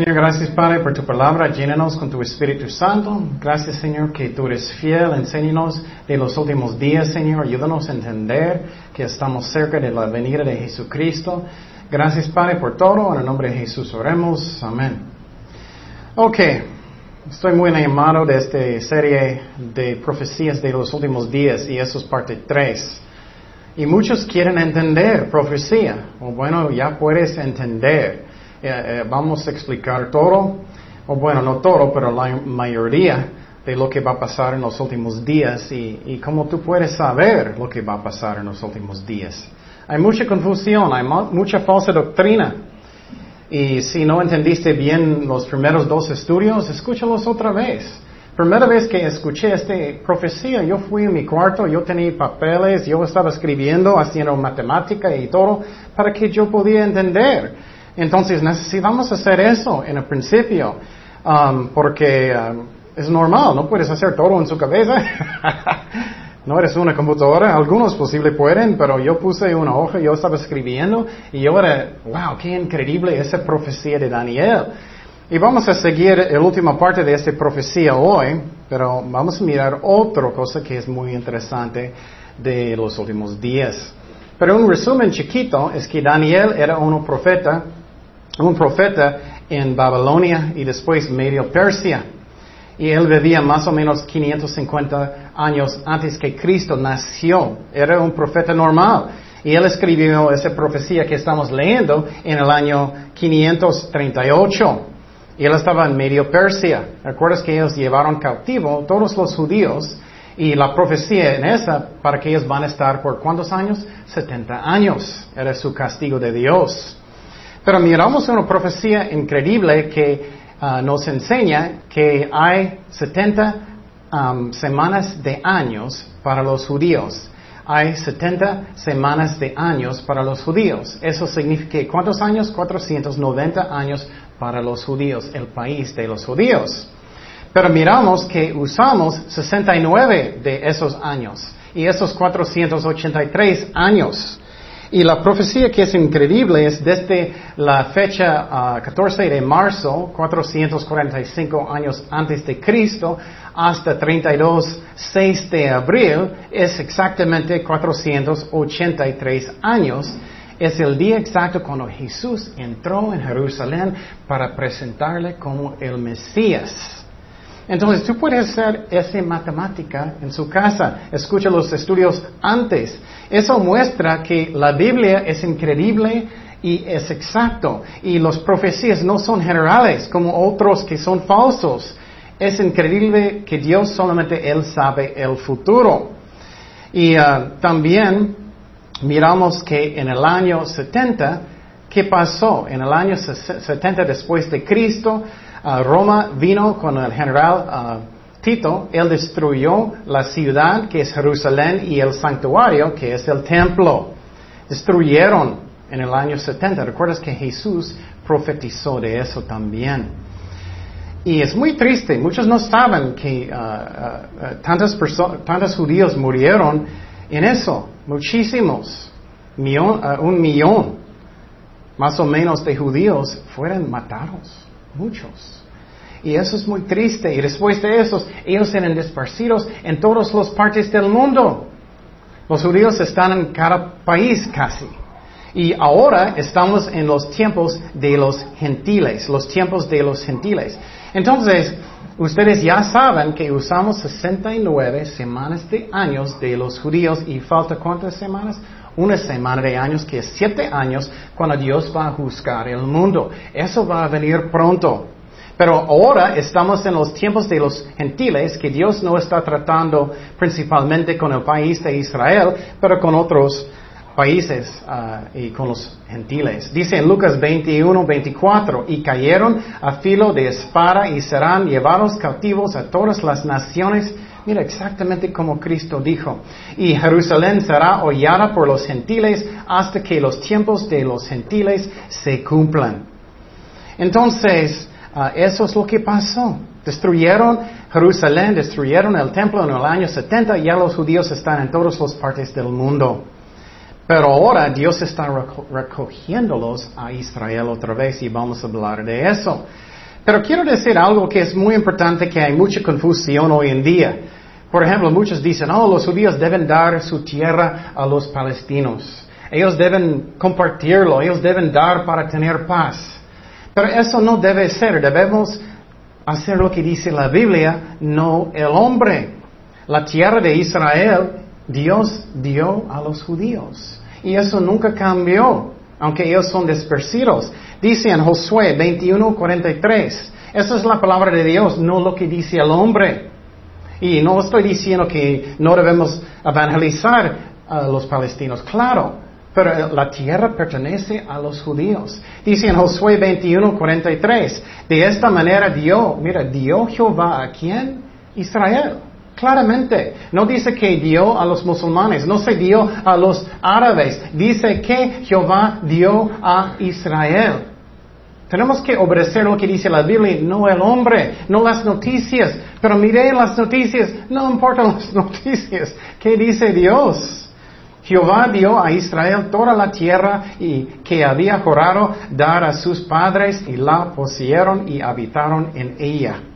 Señor, gracias Padre por tu palabra. Llénanos con tu Espíritu Santo. Gracias Señor que tú eres fiel. Enséñanos de los últimos días, Señor. Ayúdanos a entender que estamos cerca de la venida de Jesucristo. Gracias Padre por todo. En el nombre de Jesús oremos. Amén. Ok. Estoy muy enamorado de esta serie de profecías de los últimos días y eso es parte 3. Y muchos quieren entender profecía. O bueno, ya puedes entender. Eh, eh, vamos a explicar todo, o bueno, no todo, pero la mayoría de lo que va a pasar en los últimos días y, y cómo tú puedes saber lo que va a pasar en los últimos días. Hay mucha confusión, hay mucha falsa doctrina. Y si no entendiste bien los primeros dos estudios, escúchalos otra vez. Primera vez que escuché esta profecía, yo fui en mi cuarto, yo tenía papeles, yo estaba escribiendo, haciendo matemática y todo, para que yo podía entender. Entonces necesitamos hacer eso en el principio, um, porque um, es normal, no puedes hacer todo en su cabeza. no eres una computadora, algunos posible pueden, pero yo puse una hoja, yo estaba escribiendo y yo era, wow, qué increíble esa profecía de Daniel. Y vamos a seguir la última parte de esta profecía hoy, pero vamos a mirar otra cosa que es muy interesante de los últimos días. Pero un resumen chiquito es que Daniel era un profeta un profeta en Babilonia y después Medio Persia. Y él vivía más o menos 550 años antes que Cristo nació. Era un profeta normal. Y él escribió esa profecía que estamos leyendo en el año 538. Y él estaba en Medio Persia. ¿Recuerdas que ellos llevaron cautivo todos los judíos? Y la profecía en esa, para que ellos van a estar por cuántos años? 70 años. Era su castigo de Dios. Pero miramos una profecía increíble que ah, nos enseña que hay 70 semanas de años para los judíos. Hay 70 semanas de años para los judíos. Eso significa ¿cuántos años? 490 años para los judíos, el país de los judíos. Pero miramos que usamos 69 de esos años y esos 483 años. Y la profecía que es increíble es desde la fecha 14 ah, de marzo, 445 años antes de Cristo, hasta 32, 6 de abril, es exactamente 483 años. Es el día exacto cuando Jesús entró en Jerusalén para presentarle como el Mesías. Entonces tú puedes hacer esa matemática en su casa. Escucha los estudios antes. Eso muestra que la Biblia es increíble y es exacto. Y las profecías no son generales como otros que son falsos. Es increíble que Dios solamente Él sabe el futuro. Y uh, también miramos que en el año 70, ¿qué pasó? En el año 70 después de Cristo, Roma vino con el general Tito, él destruyó la ciudad que es Jerusalén y el santuario que es el templo. Destruyeron en el año 70. ¿Recuerdas que Jesús profetizó de eso también? Y es muy triste, muchos no saben que tantas tantos judíos murieron en eso, muchísimos, un millón más o menos de judíos fueron matados muchos. Y eso es muy triste. Y después de eso, ellos eran dispersidos en todas las partes del mundo. Los judíos están en cada país casi. Y ahora estamos en los tiempos de los gentiles, los tiempos de los gentiles. Entonces, ustedes ya saben que usamos 69 semanas de años de los judíos y falta cuántas semanas? Una semana de años, que es siete años, cuando Dios va a juzgar el mundo. Eso va a venir pronto. Pero ahora estamos en los tiempos de los gentiles, que Dios no está tratando principalmente con el país de Israel, pero con otros países ah, y con los gentiles. Dice en Lucas 21, 24, y cayeron a filo de espada y serán llevados cautivos a todas las naciones Mira exactamente como Cristo dijo. Y Jerusalén será hollada por los gentiles hasta que los tiempos de los gentiles se cumplan. Entonces, ah, eso es lo que pasó. Destruyeron Jerusalén, destruyeron el templo en el año 70 y ya los judíos están en todas las partes del mundo. Pero ahora Dios está recogiéndolos a Israel otra vez y vamos a hablar de eso. Pero quiero decir algo que es muy importante, que hay mucha confusión hoy en día. Por ejemplo, muchos dicen, oh, los judíos deben dar su tierra a los palestinos. Ellos deben compartirlo, ellos deben dar para tener paz. Pero eso no debe ser, debemos hacer lo que dice la Biblia, no el hombre. La tierra de Israel, Dios dio a los judíos. Y eso nunca cambió, aunque ellos son dispersidos. Dice en Josué 21:43, esa es la palabra de Dios, no lo que dice el hombre. Y no estoy diciendo que no debemos evangelizar a los palestinos, claro, pero la tierra pertenece a los judíos. Dice en Josué 21:43, de esta manera dio, mira, dio Jehová a quién? Israel. Claramente, no dice que dio a los musulmanes, no se dio a los árabes, dice que Jehová dio a Israel. Tenemos que obedecer lo que dice la Biblia, no el hombre, no las noticias. Pero mire las noticias, no importan las noticias. ¿Qué dice Dios? Jehová dio a Israel toda la tierra y que había jurado dar a sus padres y la poseyeron y habitaron en ella.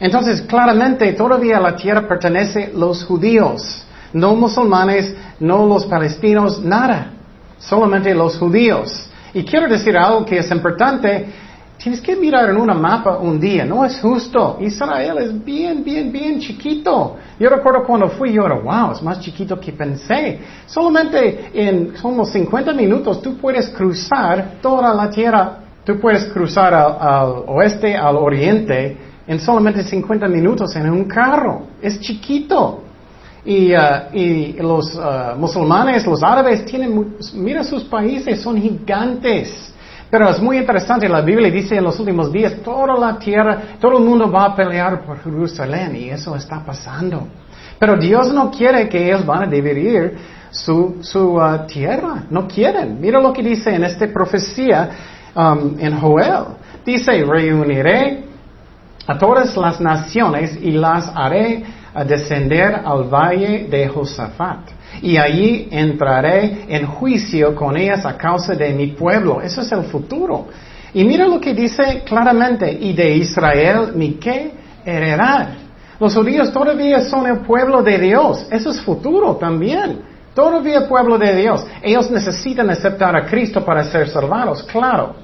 Entonces, claramente, todavía la tierra pertenece a los judíos, no musulmanes, no los palestinos, nada, solamente los judíos. Y quiero decir algo que es importante. Tienes que mirar en una mapa un día. No es justo. Israel es bien, bien, bien chiquito. Yo recuerdo cuando fui, yo era, wow, es más chiquito que pensé. Solamente en como 50 minutos tú puedes cruzar toda la tierra. Tú puedes cruzar al, oeste, al oriente, en solamente 50 minutos en un carro. Es chiquito. Y, uh, los uh, musulmanes, los árabes tienen, mira sus países, son gigantes. Pero es muy interesante, la Biblia dice en los últimos días, toda la tierra, todo el mundo va a pelear por Jerusalén y eso está pasando. Pero Dios no quiere que ellos van a dividir su, su uh, tierra, no quieren. Mira lo que dice en esta profecía um, en Joel. Dice, reuniré a todas las naciones y las haré a descender al valle de Josafat. Y allí entraré en juicio con ellas a causa de mi pueblo. Eso es el futuro. Y mira lo que dice claramente, y de Israel mi qué heredar. Los judíos todavía son el pueblo de Dios. Eso es futuro también. Todavía pueblo de Dios. Ellos necesitan aceptar a Cristo para ser salvados, claro.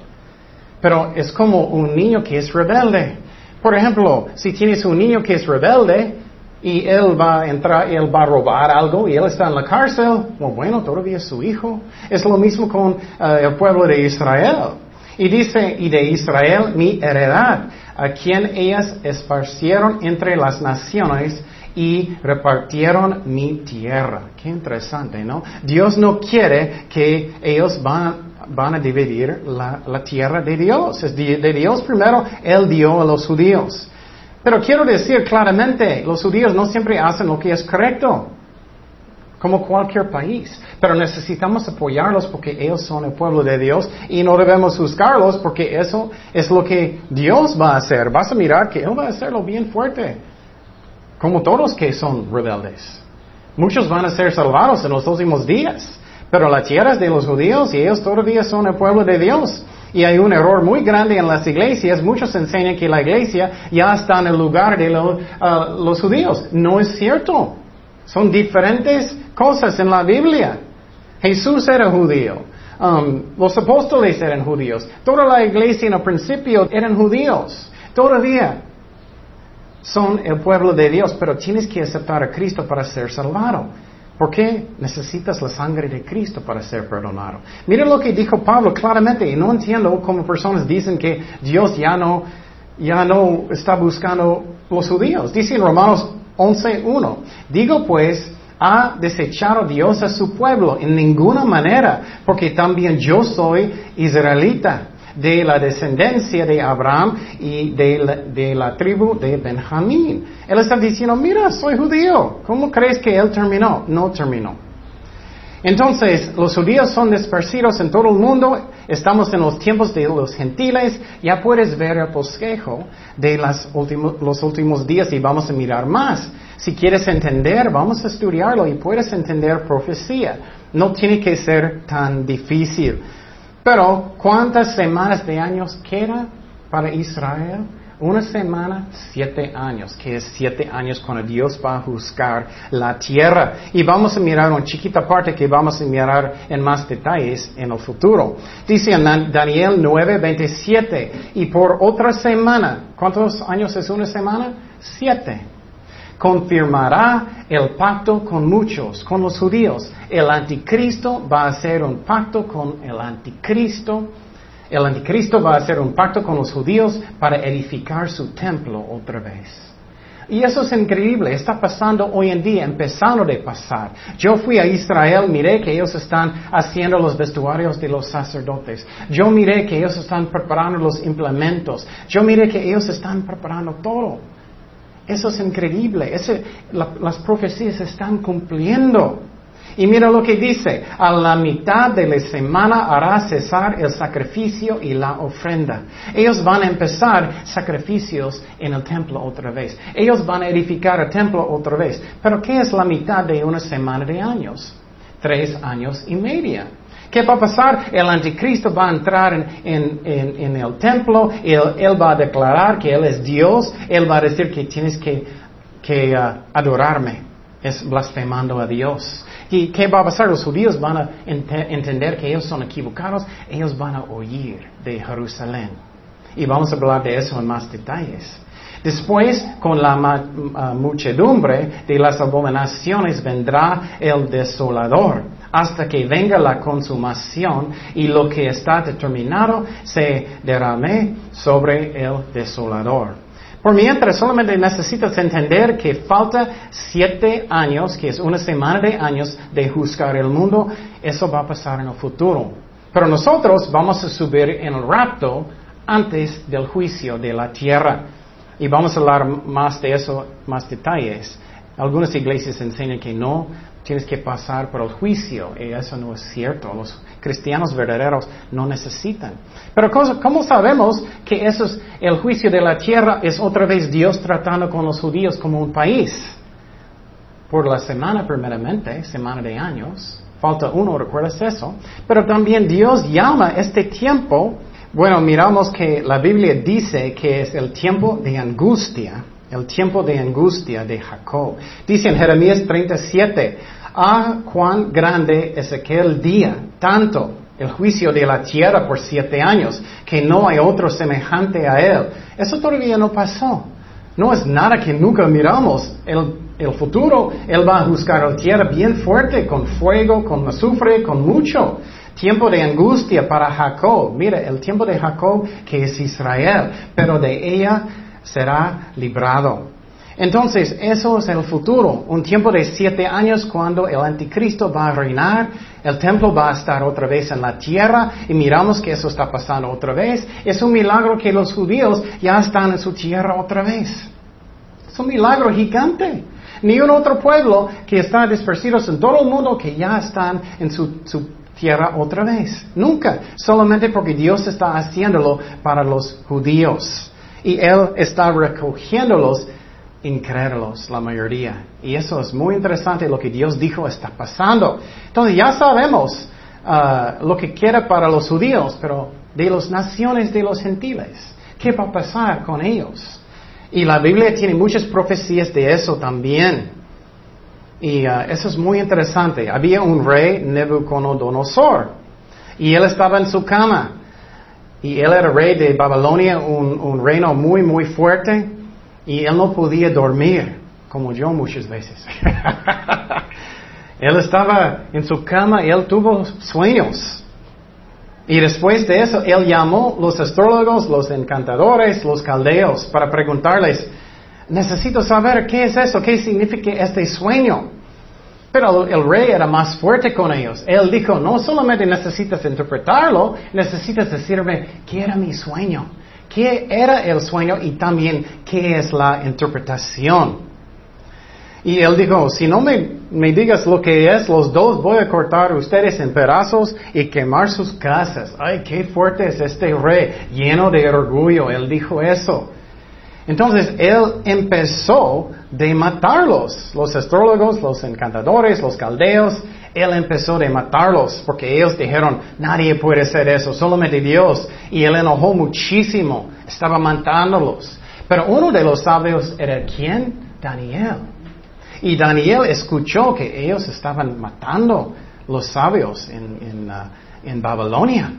Pero es como un niño que es rebelde. Por ejemplo, si tienes un niño que es rebelde, y él va a entrar, él va a robar algo y él está en la cárcel, bueno, todavía es su hijo. Es lo mismo con eh, el pueblo de Israel. Y dice, y de Israel mi heredad, a quien ellas esparcieron entre las naciones y repartieron mi tierra. Qué interesante, ¿no? Dios no quiere que ellos van, van a dividir la, tierra de Dios. Es de, de Dios primero, Él dio a los judíos. Pero quiero decir claramente, los judíos no siempre hacen lo que es correcto, como cualquier país. Pero necesitamos apoyarlos porque ellos son el pueblo de Dios y no debemos juzgarlos porque eso es lo que Dios va a hacer. Vas a mirar que Él va a hacerlo bien fuerte, como todos que son rebeldes. Muchos van a ser salvados en los últimos días, pero la tierra es de los judíos y ellos todavía son el pueblo de Dios. Y hay un error muy grande en las iglesias. Muchos enseñan que la iglesia ya está en el lugar de uh, los judíos. No es cierto. Son diferentes cosas en la Biblia. Jesús era judío. Um, los apóstoles eran judíos. Toda la iglesia en el principio eran judíos. Todavía son el pueblo de Dios, pero tienes que aceptar a Cristo para ser salvado. ¿Por qué necesitas la sangre de Cristo para ser perdonado? Miren lo que dijo Pablo claramente, y no entiendo cómo personas dicen que Dios ya no, ya no está buscando los judíos. Dice en Romanos 11.1, digo pues, ha desechado Dios a su pueblo en ninguna manera, porque también yo soy israelita de la descendencia de Abraham y de la, tribu de Benjamín. Él está diciendo, mira, soy judío. ¿Cómo crees que él terminó? No terminó. Entonces, los judíos son dispersidos en todo el mundo. Estamos en los tiempos de los gentiles. Ya puedes ver el bosquejo de los últimos días y vamos a mirar más. Si quieres entender, vamos a estudiarlo y puedes entender profecía. No tiene que ser tan difícil. Pero, ¿cuántas semanas de años queda para Israel? Una semana, siete años, que es siete años cuando Dios va a juzgar la tierra. Y vamos a mirar una chiquita parte que vamos a mirar en más detalles en el futuro. Dice en Daniel 9, 27, y por otra semana, ¿cuántos años es una semana? Siete. Confirmará el pacto con muchos, con los judíos. El anticristo va a hacer un pacto con el anticristo el anticristo va a hacer un pacto con los judíos para edificar su templo otra vez. Y eso es increíble, está pasando hoy en día, empezando de pasar. Yo fui a Israel, miré que ellos están haciendo los vestuarios de los sacerdotes. Yo miré que ellos están preparando los implementos. Yo miré que ellos están preparando todo. Eso es increíble. las profecías están cumpliendo. Y mira lo que dice, a la mitad de la semana hará cesar el sacrificio y la ofrenda. Ellos van a empezar sacrificios en el templo otra vez. Ellos van a edificar el templo otra vez. Pero ¿qué es la mitad de una semana de años? Tres años y media. ¿Qué va a pasar? El anticristo va a entrar en, el templo, él, va a declarar que Él es Dios, Él va a decir que tienes que, uh, adorarme, es blasfemando a Dios. ¿Y qué va a pasar? Los judíos van a entender que ellos son equivocados, ellos van a oír de Jerusalén. Y vamos a hablar de eso en más detalles. Después, con la muchedumbre de las abominaciones vendrá el desolador, hasta que venga la consumación y lo que está determinado se derrame sobre el desolador. Por mientras solamente necesitas entender que falta siete años, que es una semana de años de juzgar el mundo, eso va a pasar en el futuro. Pero nosotros vamos a subir en el rapto antes del juicio de la tierra. Y vamos a hablar más de eso, más detalles. Algunas iglesias enseñan que no, tienes que pasar por el juicio. Y eso no es cierto. Los cristianos verdaderos no necesitan. Pero ¿cómo sabemos que eso es el juicio de la tierra? Es otra vez Dios tratando con los judíos como un país. Por la semana primeramente, semana de años. Falta uno, ¿recuerdas eso? Pero también Dios llama este tiempo, bueno, miramos que la Biblia dice que es el tiempo de angustia el tiempo de angustia de Jacob. Dice en Jeremías 37, ah, cuán grande es aquel día, tanto el juicio de la tierra por siete años, que no hay otro semejante a él. Eso todavía no pasó. No es nada que nunca miramos. El, el futuro, Él va a juzgar la tierra bien fuerte, con fuego, con azufre, con mucho. Tiempo de angustia para Jacob. Mira, el tiempo de Jacob que es Israel, pero de ella será librado. Entonces, eso es el futuro, un tiempo de siete años cuando el anticristo va a reinar, el templo va a estar otra vez en la tierra y miramos que eso está pasando otra vez. Es un milagro que los judíos ya están en su tierra otra vez. Es un milagro gigante. Ni un otro pueblo que está dispersidos en todo el mundo que ya están en su, su tierra otra vez. Nunca. Solamente porque Dios está haciéndolo para los judíos y Él está recogiéndolos incrédulos, la mayoría. Y eso es muy interesante, lo que Dios dijo está pasando. Entonces ya sabemos uh, lo que quiere para los judíos, pero de las naciones de los gentiles, ¿qué va a pasar con ellos? Y la Biblia tiene muchas profecías de eso también. Y uh, eso es muy interesante. Había un rey, Nebuchadnezzar, y él estaba en su cama. Y él era rey de Babilonia, un, reino muy, muy fuerte. Y él no podía dormir, como yo muchas veces. él estaba en su cama y él tuvo sueños. Y después de eso, él llamó los astrólogos, los encantadores, los caldeos, para preguntarles, necesito saber qué es eso, qué significa este sueño. El rey era más fuerte con ellos. Él dijo, no solamente necesitas interpretarlo, necesitas decirme qué era mi sueño, qué era el sueño y también qué es la interpretación. Y él dijo, si no me, me digas lo que es, los dos voy a cortar ustedes en pedazos y quemar sus casas. Ay, qué fuerte es este rey, lleno de orgullo. Él dijo eso. Entonces él empezó de matarlos, los astrólogos, los encantadores, los caldeos, él empezó de matarlos porque ellos dijeron, nadie puede hacer eso, solamente Dios. Y él enojó muchísimo, estaba matándolos. Pero uno de los sabios era quién? Daniel. Y Daniel escuchó que ellos estaban matando los sabios en, en, uh, en Babilonia.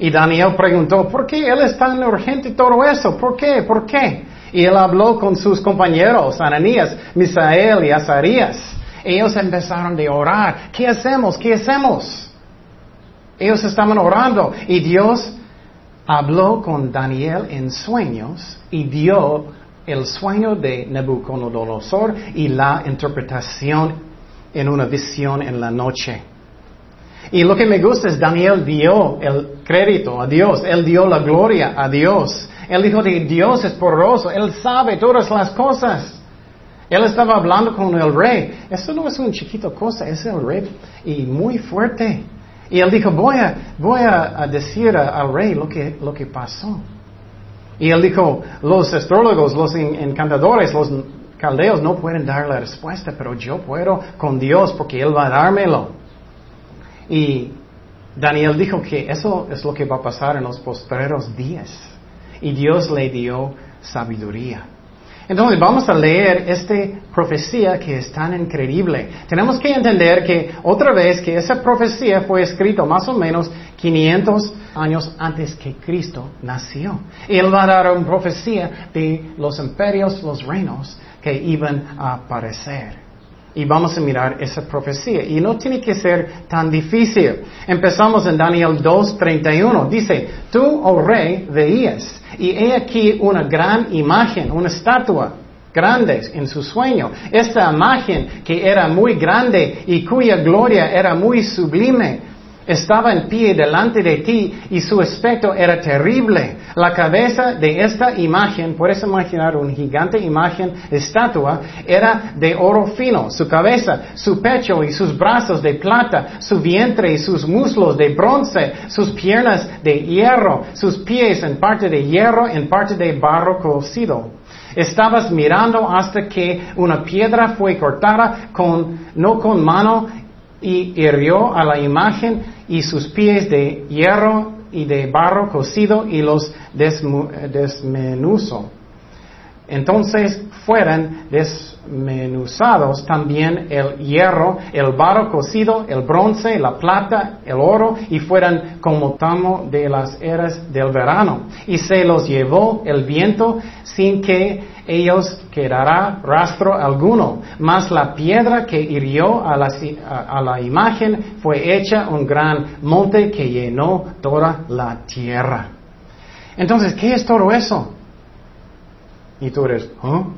Y Daniel preguntó, ¿por qué él es tan urgente todo eso? ¿Por qué? ¿Por qué? Y él habló con sus compañeros, Ananías, Misael y Azarías. Ellos empezaron a orar. ¿Qué hacemos? ¿Qué hacemos? Ellos estaban orando y Dios habló con Daniel en sueños y dio el sueño de Nebuchadnezzar y la interpretación en una visión en la noche. Y lo que me gusta es Daniel dio el crédito a Dios, él dio la gloria a Dios. Él dijo que Dios es poderoso, él sabe todas las cosas. Él estaba hablando con el rey. Esto no es una chiquita cosa, es el rey y muy fuerte. Y él dijo, voy a, voy a, decir al rey lo que, lo que pasó. Y él dijo, los astrólogos, los encantadores, los caldeos no pueden dar la respuesta, pero yo puedo con Dios porque Él va a dármelo. Y Daniel dijo que eso es lo que va a pasar en los postreros días. Y Dios le dio sabiduría. Entonces vamos a leer esta profecía que es tan increíble. Tenemos que entender que otra vez que esa profecía fue escrita más o menos 500 años antes que Cristo nació. Él va a dar una profecía de los imperios, los reinos que iban a aparecer. Y vamos a mirar esa profecía. Y no tiene que ser tan difícil. Empezamos en Daniel 2.31. Dice, tú, oh rey, veías y he aquí una gran imagen, una estatua grande en su sueño. Esta imagen que era muy grande y cuya gloria era muy sublime estaba en pie delante de ti y su aspecto era terrible. La cabeza de esta imagen, puedes imaginar una gigante imagen, estatua, era de oro fino. Su cabeza, su pecho y sus brazos de plata, su vientre y sus muslos de bronce, sus piernas de hierro, sus pies en parte de hierro, en parte de barro cocido. Estabas mirando hasta que una piedra fue cortada con, no con mano y hirió a la imagen y sus pies de hierro y de barro cocido y los desmenuzó. Entonces fueron desmenuzados también el hierro, el barro cocido, el bronce, la plata, el oro, y fueron como tamo de las eras del verano. Y se los llevó el viento sin que ellos quedará rastro alguno. Mas la piedra que hirió a la, imagen fue hecha un gran monte que llenó toda la tierra. Entonces, ¿qué es todo eso? Y tú eres, ¿oh?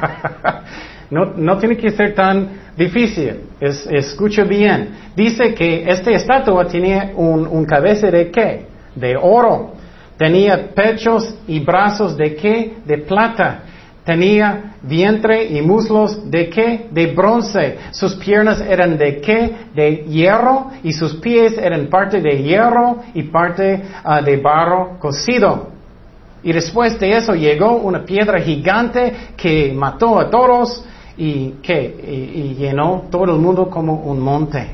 no, no tiene que ser tan difícil. Es, escucha bien. Dice que esta estatua tenía un, un cabeza de qué? De oro. Tenía pechos y brazos de qué? De plata. Tenía vientre y muslos de qué? De bronce. Sus piernas eran de qué? De hierro y sus pies eran parte de hierro y parte ah, de barro cocido. Y después de eso llegó una piedra gigante que mató a todos y que y, llenó todo el mundo como un monte.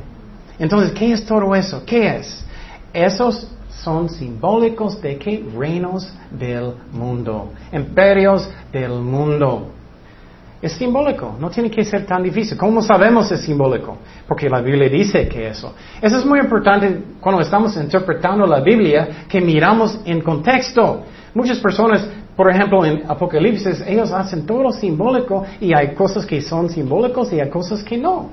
Entonces, ¿qué es todo eso? ¿Qué es? Esos son simbólicos de qué reinos del mundo, imperios del mundo. Es simbólico, no tiene que ser tan difícil. ¿Cómo sabemos es simbólico? Porque la Biblia dice que eso. Eso es muy importante cuando estamos interpretando la Biblia, que miramos en contexto. Muchas personas, por ejemplo, en Apocalipsis, ellos hacen todo simbólico y hay cosas que son simbólicos y hay cosas que no.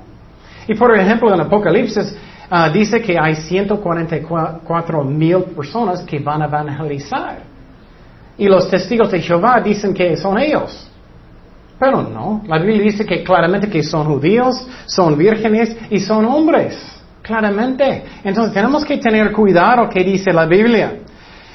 Y por ejemplo, en Apocalipsis ah, dice que hay 144 mil personas que van a evangelizar. Y los testigos de Jehová dicen que son ellos. Pero no, la Biblia dice que claramente que son judíos, son vírgenes y son hombres. Claramente. Entonces tenemos que tener cuidado que dice la Biblia.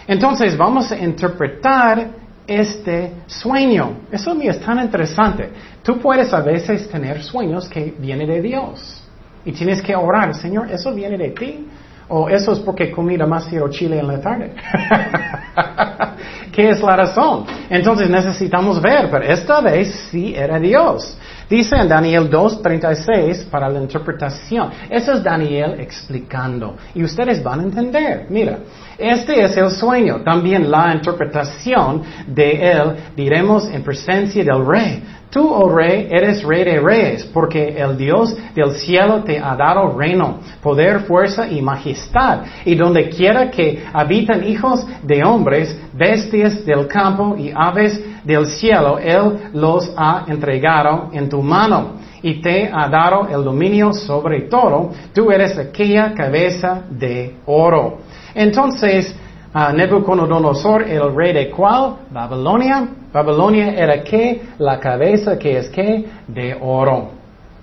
Entonces vamos a interpretar este sueño. Eso es tan interesante. Tú puedes a veces tener sueños que vienen de Dios. Y tienes que orar, Señor, ¿eso viene de ti? ¿O eso es porque comí demasiado chile en la tarde? ¿Qué es la razón? Entonces necesitamos ver, pero esta vez sí era Dios. Dice en Daniel 2.36 para la interpretación. Eso es Daniel explicando. Y ustedes van a entender. Mira, este es el sueño. También la interpretación de él diremos en presencia del rey. Tú, oh rey, eres rey de reyes, porque el Dios del cielo te ha dado reino, poder, fuerza y majestad. Y donde quiera que habitan hijos de hombres, bestias del campo y aves del cielo, Él los ha entregado en tu mano y te ha dado el dominio sobre todo. Tú eres aquella cabeza de oro. Entonces, uh, Nebuchadnezzar, el rey de cuál? Babilonia. Babilonia era que la cabeza que es que de oro.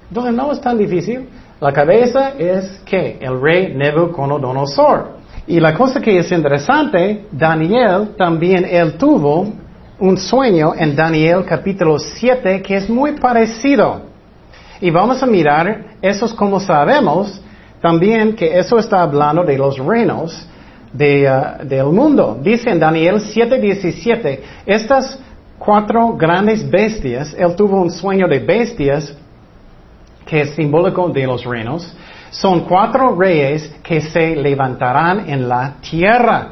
Entonces no es tan difícil. La cabeza es que el rey Nebuchadnezzar. Y la cosa que es interesante, Daniel también él tuvo un sueño en Daniel capítulo 7 que es muy parecido. Y vamos a mirar, eso es como sabemos también que eso está hablando de los reinos uh, del mundo. Dice en Daniel 7:17, estas cuatro grandes bestias, él tuvo un sueño de bestias que es simbólico de los reinos, son cuatro reyes que se levantarán en la tierra.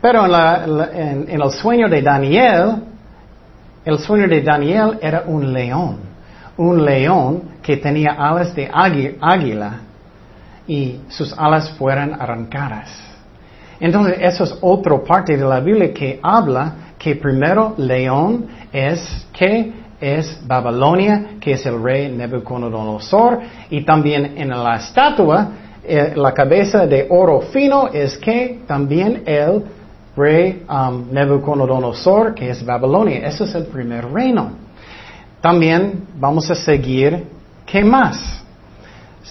Pero en, el sueño de Daniel, el sueño de Daniel era un león, un león que tenía alas de águila y sus alas fueran arrancadas. Entonces, eso es otra parte de la Biblia que habla que primero león es que es Babilonia, que es el rey Nebuchadnezzar, y también en la estatua, eh, la cabeza de oro fino es que también el rey um, Nebuchadnezzar, que es Babilonia. Ese es el primer reino. También vamos a seguir, ¿qué más?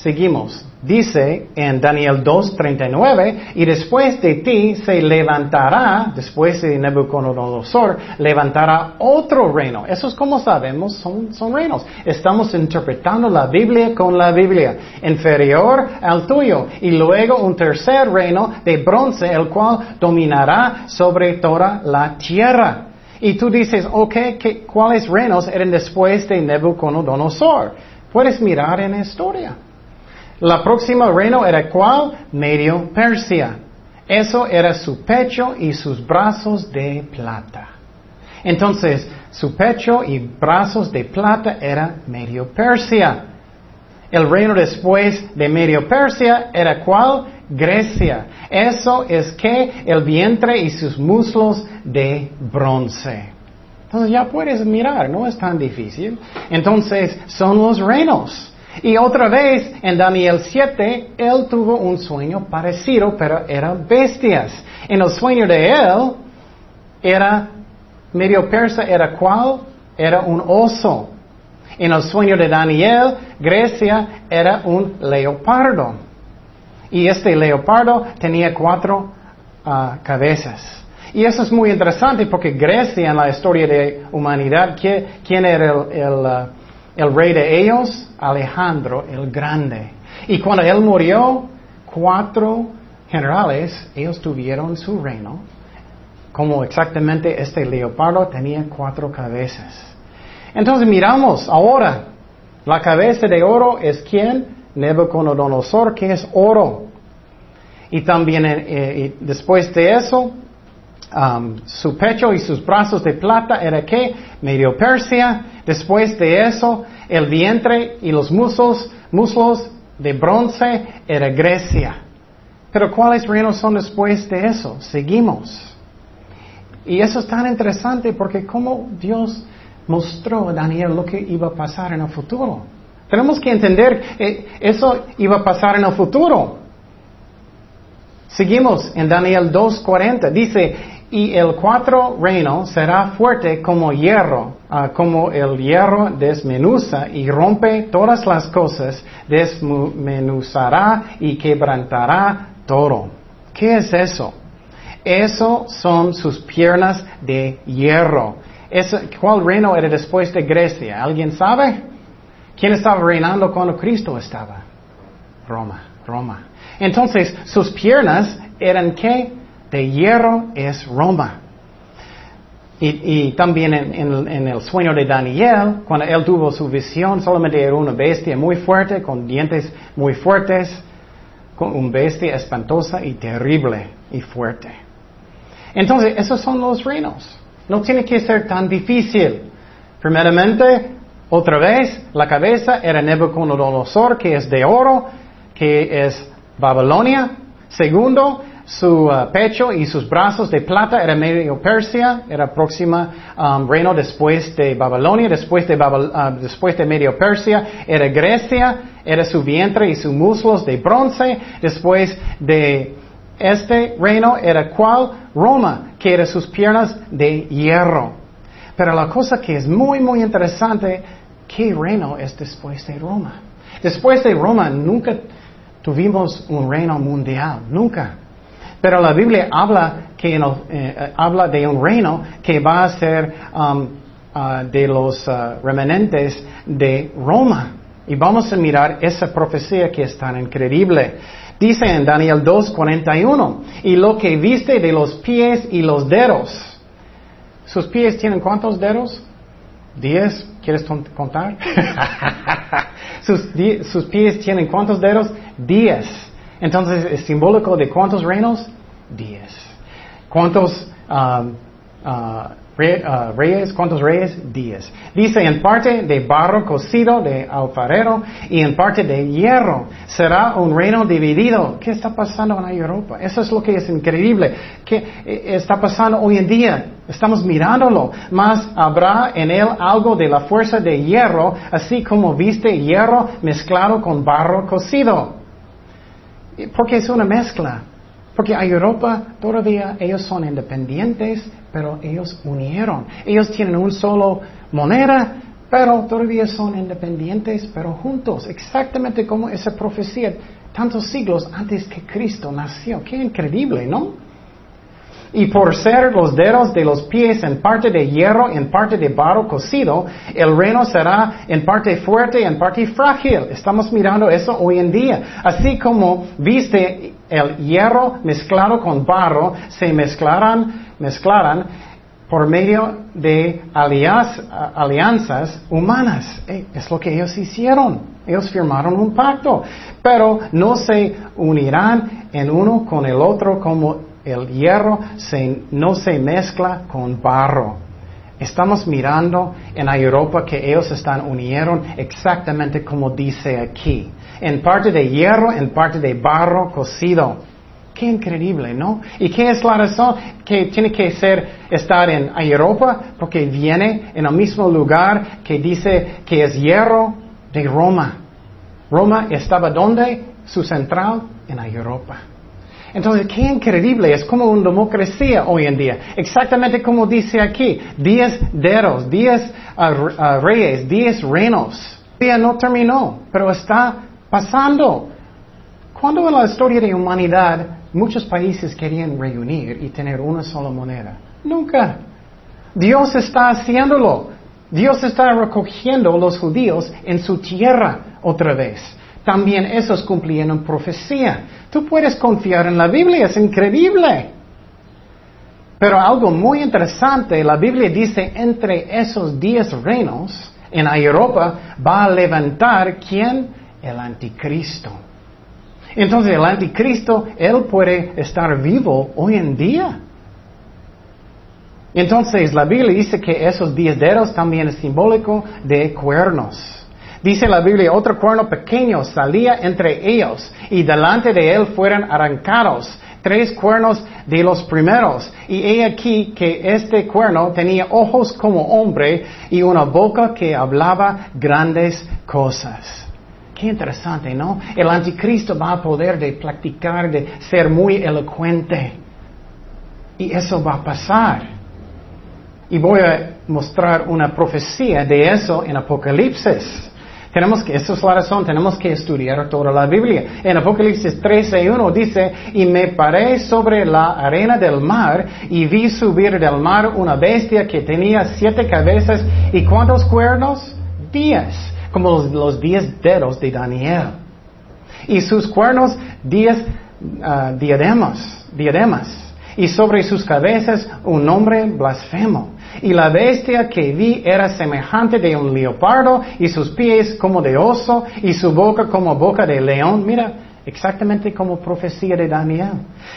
Seguimos. Dice en Daniel 2.39, y después de ti se levantará, después de Nebuchadnezzar, levantará otro reino. Eso es como sabemos, son, son reinos. Estamos interpretando la Biblia con la Biblia, inferior al tuyo. Y luego un tercer reino de bronce, el cual dominará sobre toda la tierra. Y tú dices, ok, ¿cuáles reinos eran después de Nebuchadnezzar? Puedes mirar en la historia. La próxima reino era cuál? Medio Persia. Eso era su pecho y sus brazos de plata. Entonces, su pecho y brazos de plata era Medio Persia. El reino después de Medio Persia era cuál? Grecia. Eso es que el vientre y sus muslos de bronce. Entonces ya puedes mirar, no es tan difícil. Entonces son los reinos. Y otra vez, en Daniel 7, él tuvo un sueño parecido, pero eran bestias. En el sueño de él, era, medio persa era cuál? Era un oso. En el sueño de Daniel, Grecia era un leopardo. Y este leopardo tenía cuatro ah, cabezas. Y eso es muy interesante porque Grecia en la historia de humanidad, ¿quién era el, ah, el rey de ellos, Alejandro el Grande. Y cuando él murió, cuatro generales, ellos tuvieron su reino. Como exactamente este leopardo tenía cuatro cabezas. Entonces miramos ahora, la cabeza de oro es quién? Nebuchadnezzar, que es oro. Y también eh, eh, después de eso, um, su pecho y sus brazos de plata era que medio Persia. Después de eso, el vientre y los muslos, muslos de bronce era Grecia. Pero ¿cuáles reinos son después de eso? Seguimos. Y eso es tan interesante porque como Dios mostró a Daniel lo que iba a pasar en el futuro. Tenemos que entender, eh, eso iba a pasar en el futuro. Seguimos en Daniel 2.40. Dice, y el cuatro reino será fuerte como hierro, ah, como el hierro desmenuza y rompe todas las cosas, desmenuzará y quebrantará todo. ¿Qué es eso? Eso son sus piernas de hierro. ¿Cuál reino era después de Grecia? ¿Alguien sabe? ¿Quién estaba reinando cuando Cristo estaba? Roma, Roma. Entonces, sus piernas eran qué? De hierro es Roma. Y, también en, el sueño de Daniel, cuando él tuvo su visión, solamente era una bestia muy fuerte, con dientes muy fuertes, con una bestia espantosa y terrible y fuerte. Entonces, esos son los reinos. No tiene que ser tan difícil. Primeramente, otra vez, la cabeza era Nebuchadnezzar, que es de oro, que es Babilonia. Segundo, su uh, pecho y sus brazos de plata era medio Persia, era próxima um, reino después de Babilonia, después de, uh, después de medio Persia era Grecia, era su vientre y sus muslos de bronce, después de este reino era cuál? Roma, que era sus piernas de hierro. Pero la cosa que es muy, muy interesante, ¿qué reino es después de Roma? Después de Roma nunca tuvimos un reino mundial, nunca. Pero la Biblia habla, que eh, habla de un reino que va a ser um, uh, de los uh, remanentes de Roma. Y vamos a mirar esa profecía que es tan increíble. Dice en Daniel 2:41, y lo que viste de los pies y los dedos. ¿Sus pies tienen cuántos dedos? ¿Diez? ¿Quieres contar? sus, sus pies tienen cuántos dedos? Diez. Entonces, ¿es simbólico de cuántos reinos? Diez. ¿Cuántos um, uh, uh, reyes? ¿Cuántos reyes? Diez. Dice en parte de barro cocido de alfarero y en parte de hierro. Será un reino dividido. ¿Qué está pasando en Europa? Eso es lo que es increíble. ¿Qué eh, está pasando hoy en día? Estamos mirándolo. Mas habrá en él algo de la fuerza de hierro, así como viste hierro mezclado con barro cocido. Porque es una mezcla. Porque a Europa todavía ellos son independientes, pero ellos unieron. Ellos tienen un solo moneda, pero todavía son independientes, pero juntos. Exactamente como esa profecía tantos siglos antes que Cristo nació. Qué increíble, ¿no? Y por ser los dedos de los pies en parte de hierro, en parte de barro cocido, el reino será en parte fuerte en parte frágil. Estamos mirando eso hoy en día. Así como viste el hierro mezclado con barro, se mezclarán, mezclarán por medio de alianzas humanas. Eh, es lo que ellos hicieron. Ellos firmaron un pacto, pero no se unirán en uno con el otro como el hierro no se mezcla con barro. Estamos mirando en Europa que ellos están unieron exactamente como dice aquí. En parte de hierro, en parte de barro cocido. Qué increíble, ¿no? ¿Y qué es la razón que tiene que ser estar en Europa? Porque viene en el mismo lugar que dice que es hierro de Roma. Roma estaba donde? Su central en Europa. Entonces, qué increíble, es como una democracia hoy en día. Exactamente como dice aquí, diez dedos, diez ah, ah, reyes, diez reinos. día no terminó, pero está pasando. Cuando en la historia de la humanidad muchos países querían reunir y tener una sola moneda? Nunca. Dios está haciéndolo. Dios está recogiendo a los judíos en su tierra otra vez. También esos cumplieron profecía. Tú puedes confiar en la Biblia, es increíble. Pero algo muy interesante, la Biblia dice, entre esos diez reinos en Europa va a levantar quién? El anticristo. Entonces el anticristo, él puede estar vivo hoy en día. Entonces la Biblia dice que esos diez dedos también es simbólico de cuernos. Dice la Biblia, otro cuerno pequeño salía entre ellos y delante de él fueron arrancados tres cuernos de los primeros. Y he aquí que este cuerno tenía ojos como hombre y una boca que hablaba grandes cosas. Qué interesante, ¿no? El anticristo va a poder de practicar, de ser muy elocuente. Y eso va a pasar. Y voy a mostrar una profecía de eso en Apocalipsis. Tenemos que, esa es la razón, tenemos que estudiar toda la Biblia. En Apocalipsis 13.1 dice, y me paré sobre la arena del mar y vi subir del mar una bestia que tenía siete cabezas y cuántos cuernos? Diez, como los, diez dedos de Daniel. Y sus cuernos, diez ah, diademas, diademas. Y sobre sus cabezas un nombre blasfemo. Y la bestia que vi era semejante de un leopardo y sus pies como de oso y su boca como boca de león. Mira, exactamente como profecía de Daniel.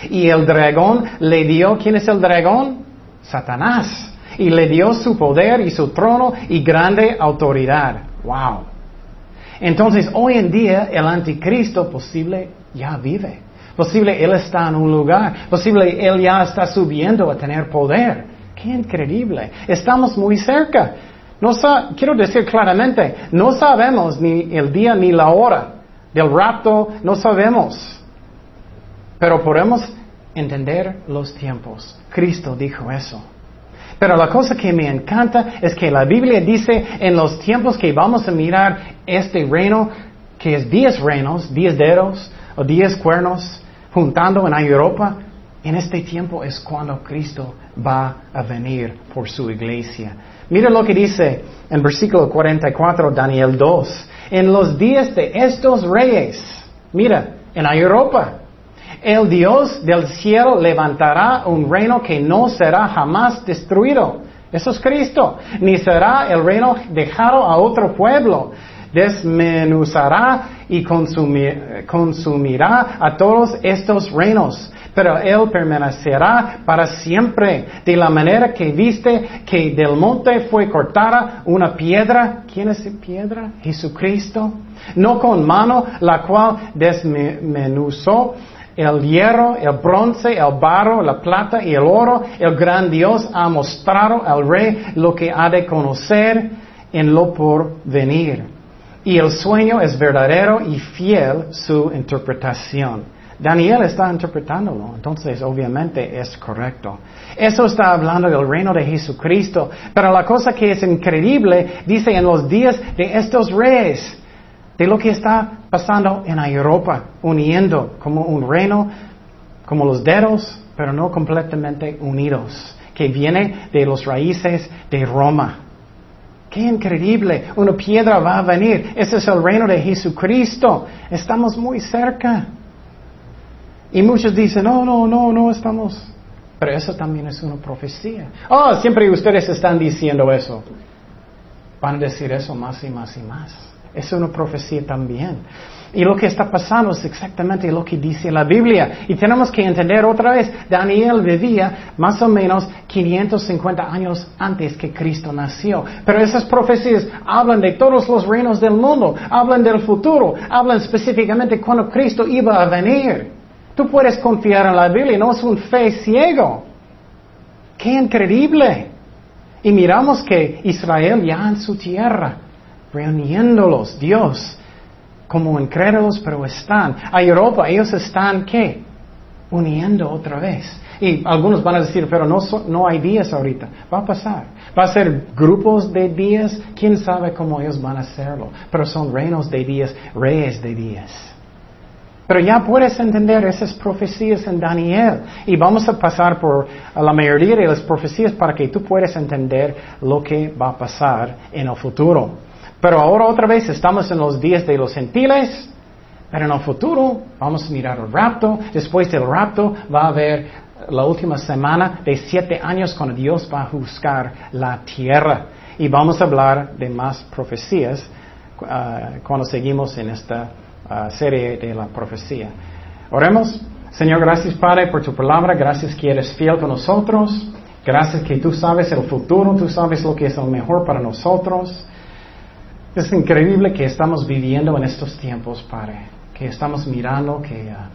Y el dragón le dio, ¿quién es el dragón? Satanás. Y le dio su poder y su trono y grande autoridad. Wow. Entonces, hoy en día, el anticristo posible ya vive. Posible él está en un lugar. Posible él ya está subiendo a tener poder. Qué increíble. Estamos muy cerca. No quiero decir claramente, no sabemos ni el día ni la hora del rapto, no sabemos. Pero podemos entender los tiempos. Cristo dijo eso. Pero la cosa que me encanta es que la Biblia dice en los tiempos que vamos a mirar este reino, que es diez reinos, diez dedos o diez cuernos, juntando en Europa, en este tiempo es cuando Cristo va a venir por su iglesia. Mira lo que dice en versículo 44, Daniel 2. En los días de estos reyes, mira, en Europa, el Dios del cielo levantará un reino que no será jamás destruido. Eso es Cristo. Ni será el reino dejado a otro pueblo. Desmenuzará y consumirá a todos estos reinos. Pero Él permanecerá para siempre. De la manera que viste que del monte fue cortada una piedra. ¿Quién es esa piedra? Jesucristo. No con mano, la cual desmenuzó el hierro, el bronce, el barro, la plata y el oro, el gran Dios ha mostrado al rey lo que ha de conocer en lo por venir. Y el sueño es verdadero y fiel su interpretación. Daniel está interpretándolo, entonces obviamente es correcto. Eso está hablando del reino de Jesucristo, pero la cosa que es increíble dice en los días de estos reyes, de lo que está pasando en Europa, uniendo como un reino, como los dedos, pero no completamente unidos, que viene de los raíces de Roma. Qué increíble, una piedra va a venir. Ese es el reino de Jesucristo. Estamos muy cerca. Y muchos dicen, no, no, no, no estamos. Pero eso también es una profecía. Oh, siempre ustedes están diciendo eso. Van a decir eso más y más y más. Es una profecía también. Y lo que está pasando es exactamente lo que dice la Biblia. Y tenemos que entender otra vez, Daniel vivía más o menos 550 años antes que Cristo nació. Pero esas profecías hablan de todos los reinos del mundo, hablan del futuro, hablan específicamente cuando Cristo iba a venir. Tú puedes confiar en la Biblia, no es un fe ciego. ¡Qué increíble! Y miramos que Israel ya en su tierra reuniéndolos, Dios, como incrédulos, pero están. A Europa, ellos están, ¿qué? Uniendo otra vez. Y algunos van a decir, pero no, no hay días ahorita. Va a pasar. Va a ser grupos de días. ¿Quién sabe cómo ellos van a hacerlo? Pero son reinos de días, reyes de días. Pero ya puedes entender esas profecías en Daniel. Y vamos a pasar por la mayoría de las profecías para que tú puedas entender lo que va a pasar en el futuro. Pero ahora otra vez estamos en los días de los gentiles, pero en el futuro vamos a mirar el rapto. Después del rapto va a haber la última semana de siete años cuando Dios va a juzgar la tierra. Y vamos a hablar de más profecías uh, cuando seguimos en esta uh, serie de la profecía. Oremos. Señor, gracias Padre por tu palabra. Gracias que eres fiel con nosotros. Gracias que tú sabes el futuro, tú sabes lo que es lo mejor para nosotros. Es increíble que estamos viviendo en estos tiempos, Padre, que estamos mirando que ah,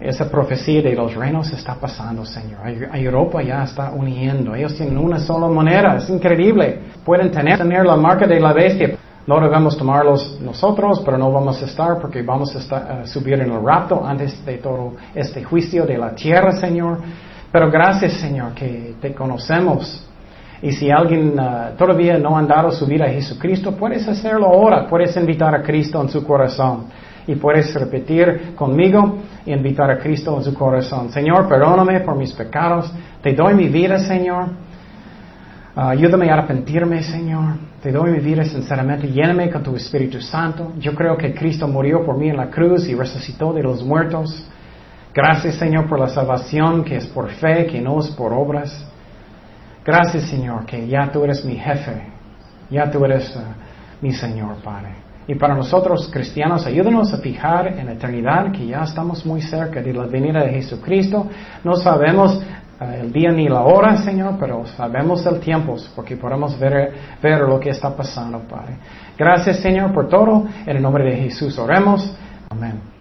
esa profecía de los reinos está pasando, Señor. Europa ya está uniendo, ellos tienen una sola moneda, es increíble. Pueden tener, tener la marca de la bestia. No debemos tomarlos nosotros, pero no vamos a estar porque vamos a estar, subir en el rapto antes de todo este juicio de la tierra, Señor. Pero gracias, Señor, que te conocemos y si alguien uh, todavía no ha dado su vida a Jesucristo, puedes hacerlo ahora. Puedes invitar a Cristo en su corazón. Y puedes repetir conmigo y invitar a Cristo en su corazón. Señor, perdóname por mis pecados. Te doy mi vida, Señor. Uh, ayúdame a arrepentirme, Señor. Te doy mi vida sinceramente. Lléname con tu Espíritu Santo. Yo creo que Cristo murió por mí en la cruz y resucitó de los muertos. Gracias, Señor, por la salvación que es por fe, que no es por obras. Gracias, Señor, que ya tú eres mi jefe. Ya tú eres uh, mi Señor, Padre. Y para nosotros cristianos, ayúdanos a fijar en eternidad que ya estamos muy cerca de la venida de Jesucristo. No sabemos uh, el día ni la hora, Señor, pero sabemos el tiempo porque podemos ver, ver lo que está pasando, Padre. Gracias, Señor, por todo. En el nombre de Jesús oremos. Amén.